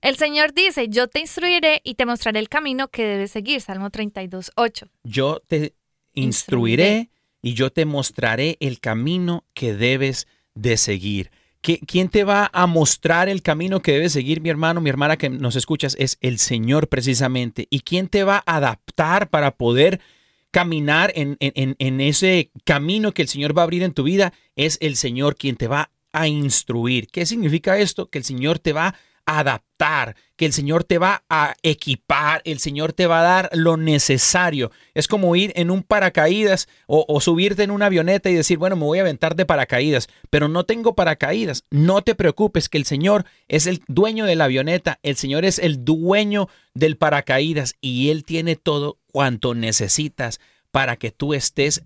El Señor dice, yo te instruiré y te mostraré el camino que debes seguir. Salmo 32, 8. Yo te instruiré y yo te mostraré el camino que debes de seguir. ¿Qui- ¿Quién te va a mostrar el camino que debes seguir, mi hermano, mi hermana que nos escuchas? Es el Señor precisamente. ¿Y quién te va a adaptar para poder caminar en, en- en- ese camino que el Señor va a abrir en tu vida? Es el Señor quien te va a instruir. ¿Qué significa esto? Que el Señor te va a adaptar, que el Señor te va a equipar, el Señor te va a dar lo necesario. Es como ir en un paracaídas o, o subirte en una avioneta y decir, bueno, me voy a aventar de paracaídas, pero no tengo paracaídas. No te preocupes, que el Señor es el dueño de la avioneta, el Señor es el dueño del paracaídas y Él tiene todo cuanto necesitas para que tú estés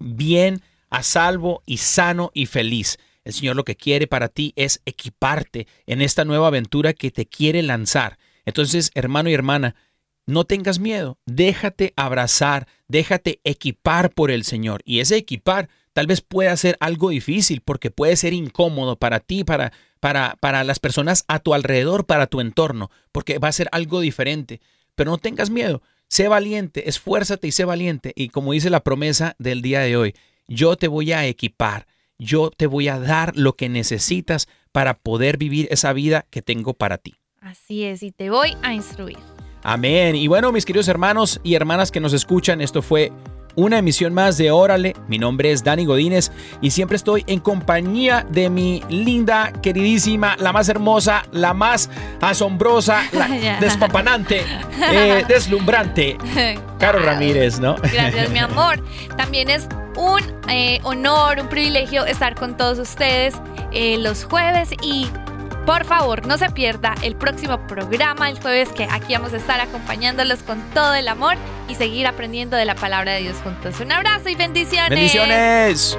bien, a salvo y sano y feliz. El Señor lo que quiere para ti es equiparte en esta nueva aventura que te quiere lanzar. Entonces, hermano y hermana, no tengas miedo, déjate abrazar, déjate equipar por el Señor. Y ese equipar tal vez pueda ser algo difícil porque puede ser incómodo para ti, para, para, para las personas a tu alrededor, para tu entorno, porque va a ser algo diferente. Pero no tengas miedo, sé valiente, esfuérzate y sé valiente. Y como dice la promesa del día de hoy, yo te voy a equipar, yo te voy a dar lo que necesitas para poder vivir esa vida que tengo para ti. Así es, y te voy a instruir. Amén. Y bueno, mis queridos hermanos y hermanas que nos escuchan, esto fue una emisión más de Órale. Mi nombre es Dani Godínez y siempre estoy en compañía de mi linda, queridísima, la más hermosa, la más asombrosa, la despapanante, eh, deslumbrante, Caro Ramírez, ¿no? Gracias, mi amor. También es un eh, honor, un privilegio estar con todos ustedes eh, los jueves y por favor no se pierda el próximo programa el jueves que aquí vamos a estar acompañándolos con todo el amor y seguir aprendiendo de la palabra de Dios juntos. Un abrazo y bendiciones. Bendiciones.